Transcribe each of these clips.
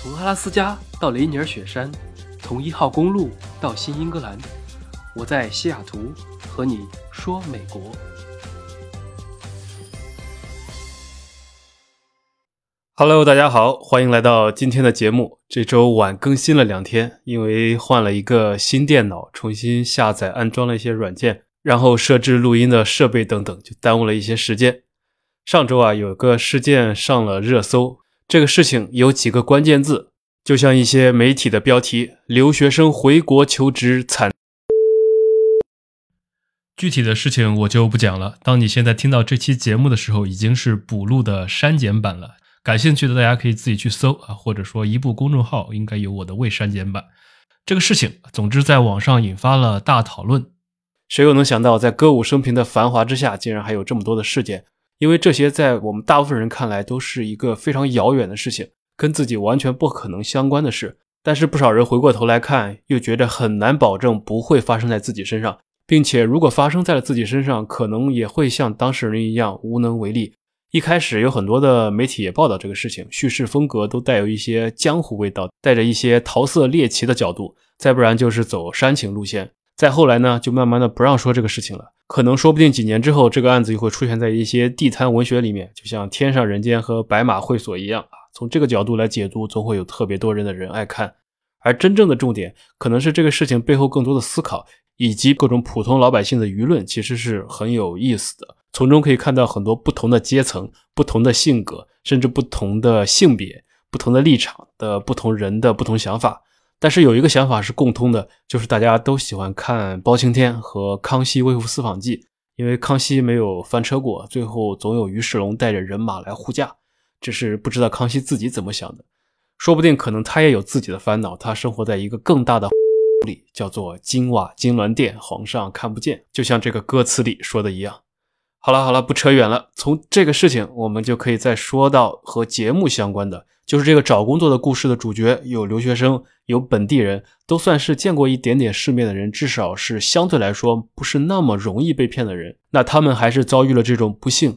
从阿拉斯加到雷尼尔雪山，从一号公路到新英格兰，我在西雅图和你说美国。Hello，大家好，欢迎来到今天的节目。这周晚更新了两天，因为换了一个新电脑，重新下载安装了一些软件，然后设置录音的设备等等，就耽误了一些时间。上周啊，有个事件上了热搜。这个事情有几个关键字，就像一些媒体的标题：“留学生回国求职惨。”具体的事情我就不讲了。当你现在听到这期节目的时候，已经是补录的删减版了。感兴趣的大家可以自己去搜啊，或者说一部公众号应该有我的未删减版。这个事情，总之在网上引发了大讨论。谁又能想到，在歌舞升平的繁华之下，竟然还有这么多的事件？因为这些在我们大部分人看来都是一个非常遥远的事情，跟自己完全不可能相关的事。但是不少人回过头来看，又觉得很难保证不会发生在自己身上，并且如果发生在了自己身上，可能也会像当事人一样无能为力。一开始有很多的媒体也报道这个事情，叙事风格都带有一些江湖味道，带着一些桃色猎奇的角度，再不然就是走煽情路线。再后来呢，就慢慢的不让说这个事情了。可能说不定几年之后，这个案子又会出现在一些地摊文学里面，就像《天上人间》和《白马会所》一样啊。从这个角度来解读，总会有特别多人的人爱看。而真正的重点，可能是这个事情背后更多的思考，以及各种普通老百姓的舆论，其实是很有意思的。从中可以看到很多不同的阶层、不同的性格，甚至不同的性别、不同的立场的不同人的不同想法。但是有一个想法是共通的，就是大家都喜欢看包青天和康熙微服私访记，因为康熙没有翻车过，最后总有于世龙带着人马来护驾。只是不知道康熙自己怎么想的，说不定可能他也有自己的烦恼，他生活在一个更大的 里，叫做金瓦金銮殿，皇上看不见，就像这个歌词里说的一样。好了好了，不扯远了，从这个事情我们就可以再说到和节目相关的。就是这个找工作的故事的主角有留学生，有本地人，都算是见过一点点世面的人，至少是相对来说不是那么容易被骗的人。那他们还是遭遇了这种不幸。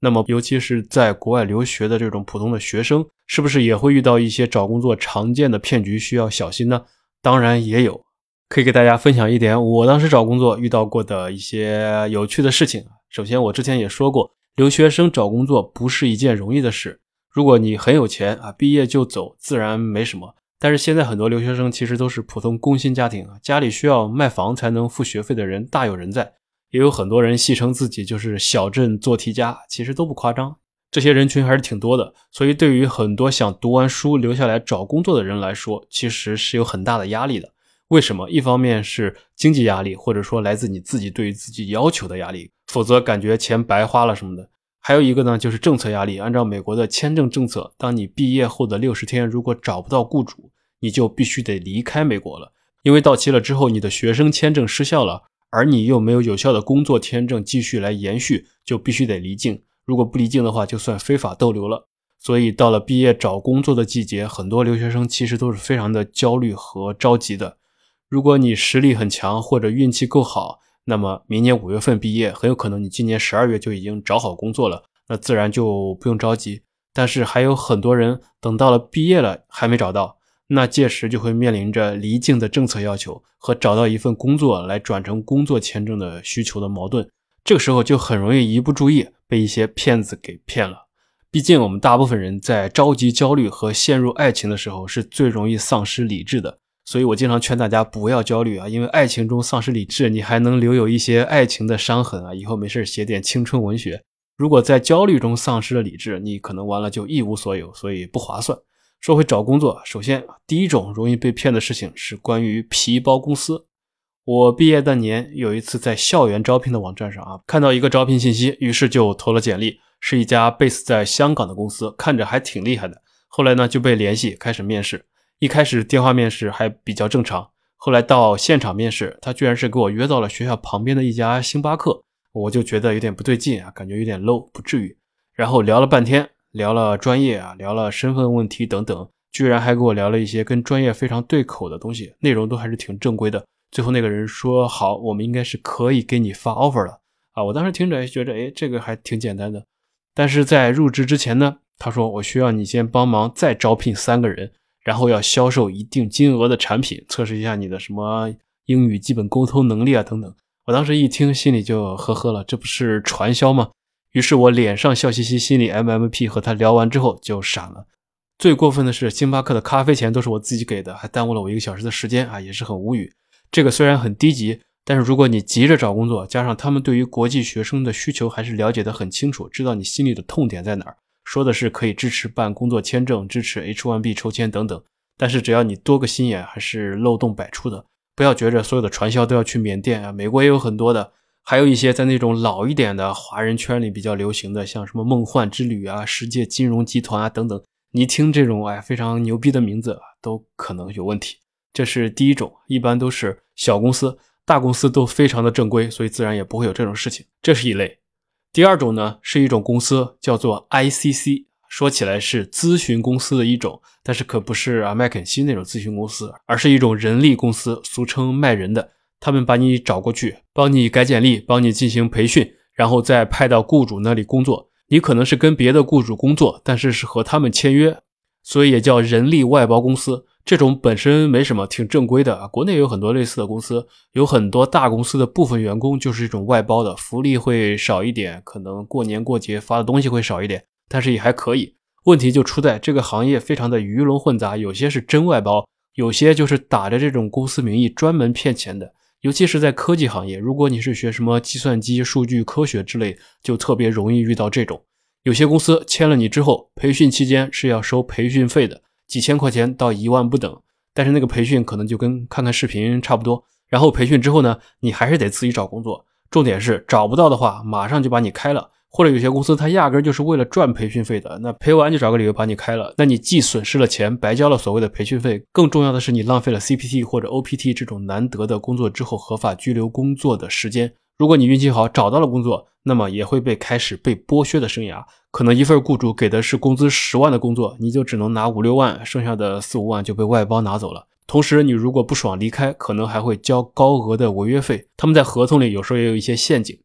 那么，尤其是在国外留学的这种普通的学生，是不是也会遇到一些找工作常见的骗局，需要小心呢？当然也有，可以给大家分享一点我当时找工作遇到过的一些有趣的事情。首先，我之前也说过，留学生找工作不是一件容易的事。如果你很有钱啊，毕业就走，自然没什么。但是现在很多留学生其实都是普通工薪家庭啊，家里需要卖房才能付学费的人大有人在，也有很多人戏称自己就是小镇做题家，其实都不夸张。这些人群还是挺多的，所以对于很多想读完书留下来找工作的人来说，其实是有很大的压力的。为什么？一方面是经济压力，或者说来自你自己对于自己要求的压力，否则感觉钱白花了什么的。还有一个呢，就是政策压力。按照美国的签证政策，当你毕业后的六十天，如果找不到雇主，你就必须得离开美国了。因为到期了之后，你的学生签证失效了，而你又没有有效的工作签证继续来延续，就必须得离境。如果不离境的话，就算非法逗留了。所以到了毕业找工作的季节，很多留学生其实都是非常的焦虑和着急的。如果你实力很强，或者运气够好。那么明年五月份毕业，很有可能你今年十二月就已经找好工作了，那自然就不用着急。但是还有很多人等到了毕业了还没找到，那届时就会面临着离境的政策要求和找到一份工作来转成工作签证的需求的矛盾。这个时候就很容易一不注意被一些骗子给骗了。毕竟我们大部分人在着急、焦虑和陷入爱情的时候，是最容易丧失理智的。所以我经常劝大家不要焦虑啊，因为爱情中丧失理智，你还能留有一些爱情的伤痕啊，以后没事写点青春文学。如果在焦虑中丧失了理智，你可能完了就一无所有，所以不划算。说回找工作，首先第一种容易被骗的事情是关于皮包公司。我毕业那年有一次在校园招聘的网站上啊，看到一个招聘信息，于是就投了简历，是一家 base 在香港的公司，看着还挺厉害的。后来呢就被联系开始面试。一开始电话面试还比较正常，后来到现场面试，他居然是给我约到了学校旁边的一家星巴克，我就觉得有点不对劲啊，感觉有点 low，不至于。然后聊了半天，聊了专业啊，聊了身份问题等等，居然还给我聊了一些跟专业非常对口的东西，内容都还是挺正规的。最后那个人说：“好，我们应该是可以给你发 offer 了。”啊，我当时听着觉得，哎，这个还挺简单的。但是在入职之前呢，他说：“我需要你先帮忙再招聘三个人。”然后要销售一定金额的产品，测试一下你的什么英语基本沟通能力啊等等。我当时一听，心里就呵呵了，这不是传销吗？于是我脸上笑嘻嘻，心里 M M P。和他聊完之后就闪了。最过分的是，星巴克的咖啡钱都是我自己给的，还耽误了我一个小时的时间啊，也是很无语。这个虽然很低级，但是如果你急着找工作，加上他们对于国际学生的需求还是了解的很清楚，知道你心里的痛点在哪儿，说的是可以支持办工作签证，支持 H1B 抽签等等。但是只要你多个心眼，还是漏洞百出的。不要觉着所有的传销都要去缅甸啊，美国也有很多的，还有一些在那种老一点的华人圈里比较流行的，像什么梦幻之旅啊、世界金融集团啊等等。你听这种哎非常牛逼的名字，都可能有问题。这是第一种，一般都是小公司，大公司都非常的正规，所以自然也不会有这种事情。这是一类。第二种呢，是一种公司叫做 ICC，说起来是咨询公司的一种，但是可不是啊麦肯锡那种咨询公司，而是一种人力公司，俗称卖人的。他们把你找过去，帮你改简历，帮你进行培训，然后再派到雇主那里工作。你可能是跟别的雇主工作，但是是和他们签约，所以也叫人力外包公司。这种本身没什么，挺正规的啊。国内有很多类似的公司，有很多大公司的部分员工就是这种外包的，福利会少一点，可能过年过节发的东西会少一点，但是也还可以。问题就出在这个行业非常的鱼龙混杂，有些是真外包，有些就是打着这种公司名义专门骗钱的。尤其是在科技行业，如果你是学什么计算机、数据科学之类，就特别容易遇到这种。有些公司签了你之后，培训期间是要收培训费的，几千块钱到一万不等。但是那个培训可能就跟看看视频差不多。然后培训之后呢，你还是得自己找工作。重点是找不到的话，马上就把你开了。或者有些公司，他压根就是为了赚培训费的，那赔完就找个理由把你开了，那你既损失了钱，白交了所谓的培训费，更重要的是你浪费了 CPT 或者 OPT 这种难得的工作之后合法居留工作的时间。如果你运气好找到了工作，那么也会被开始被剥削的生涯，可能一份雇主给的是工资十万的工作，你就只能拿五六万，剩下的四五万就被外包拿走了。同时，你如果不爽离开，可能还会交高额的违约费。他们在合同里有时候也有一些陷阱。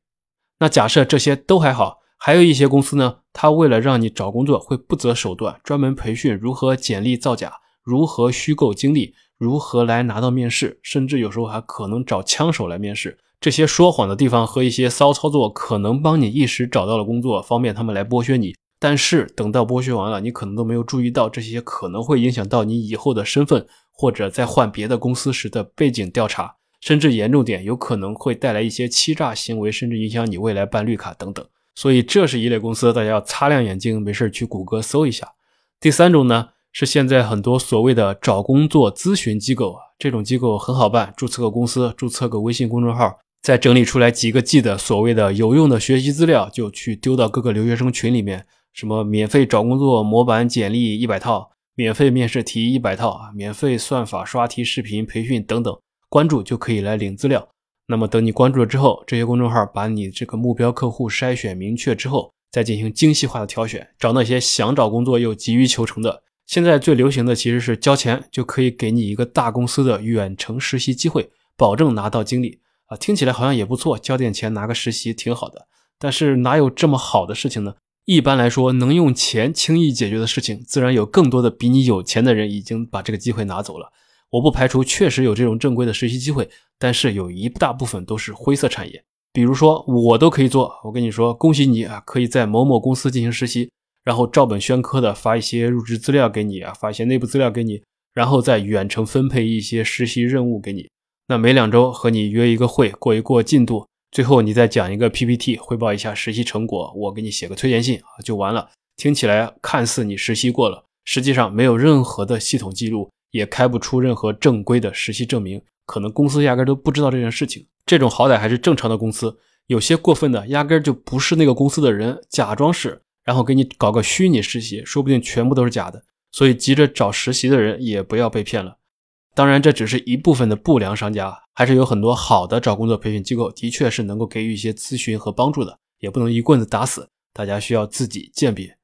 那假设这些都还好，还有一些公司呢，他为了让你找工作，会不择手段，专门培训如何简历造假，如何虚构经历，如何来拿到面试，甚至有时候还可能找枪手来面试。这些说谎的地方和一些骚操作，可能帮你一时找到了工作，方便他们来剥削你。但是等到剥削完了，你可能都没有注意到这些可能会影响到你以后的身份，或者在换别的公司时的背景调查。甚至严重点，有可能会带来一些欺诈行为，甚至影响你未来办绿卡等等。所以，这是一类公司，大家要擦亮眼睛，没事去谷歌搜一下。第三种呢，是现在很多所谓的找工作咨询机构啊，这种机构很好办，注册个公司，注册个微信公众号，再整理出来几个 G 的所谓的有用的学习资料，就去丢到各个留学生群里面，什么免费找工作模板简历一百套，免费面试题一百套啊，免费算法刷题视频培训等等。关注就可以来领资料。那么等你关注了之后，这些公众号把你这个目标客户筛选明确之后，再进行精细化的挑选，找那些想找工作又急于求成的。现在最流行的其实是交钱就可以给你一个大公司的远程实习机会，保证拿到经历啊，听起来好像也不错，交点钱拿个实习挺好的。但是哪有这么好的事情呢？一般来说，能用钱轻易解决的事情，自然有更多的比你有钱的人已经把这个机会拿走了。我不排除确实有这种正规的实习机会，但是有一大部分都是灰色产业。比如说，我都可以做。我跟你说，恭喜你啊，可以在某某公司进行实习，然后照本宣科的发一些入职资料给你啊，发一些内部资料给你，然后再远程分配一些实习任务给你。那每两周和你约一个会，过一过进度，最后你再讲一个 PPT，汇报一下实习成果，我给你写个推荐信啊，就完了。听起来看似你实习过了，实际上没有任何的系统记录。也开不出任何正规的实习证明，可能公司压根都不知道这件事情。这种好歹还是正常的公司，有些过分的，压根就不是那个公司的人，假装是，然后给你搞个虚拟实习，说不定全部都是假的。所以急着找实习的人也不要被骗了。当然，这只是一部分的不良商家，还是有很多好的找工作培训机构，的确是能够给予一些咨询和帮助的，也不能一棍子打死，大家需要自己鉴别。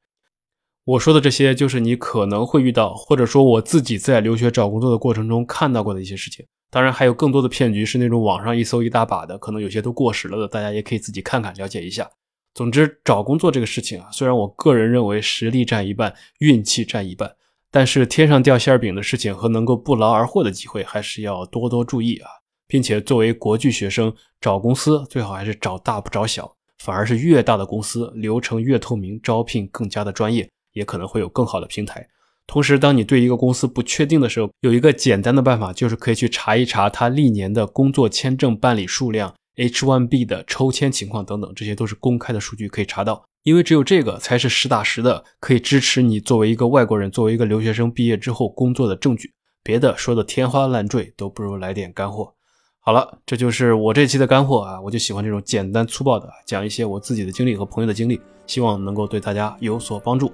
我说的这些，就是你可能会遇到，或者说我自己在留学找工作的过程中看到过的一些事情。当然，还有更多的骗局是那种网上一搜一大把的，可能有些都过时了的，大家也可以自己看看了解一下。总之，找工作这个事情啊，虽然我个人认为实力占一半，运气占一半，但是天上掉馅饼的事情和能够不劳而获的机会，还是要多多注意啊！并且作为国际学生找公司，最好还是找大不找小，反而是越大的公司流程越透明，招聘更加的专业，也可能会有更好的平台。同时，当你对一个公司不确定的时候，有一个简单的办法，就是可以去查一查他历年的工作签证办理数量、H1B 的抽签情况等等，这些都是公开的数据可以查到。因为只有这个才是实打实的，可以支持你作为一个外国人、作为一个留学生毕业之后工作的证据。别的说的天花乱坠，都不如来点干货。好了，这就是我这期的干货啊！我就喜欢这种简单粗暴的讲一些我自己的经历和朋友的经历，希望能够对大家有所帮助。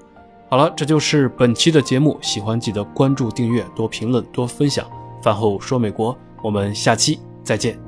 好了，这就是本期的节目，喜欢记得关注、订阅、多评论、多分享。饭后说美国，我们下期再见。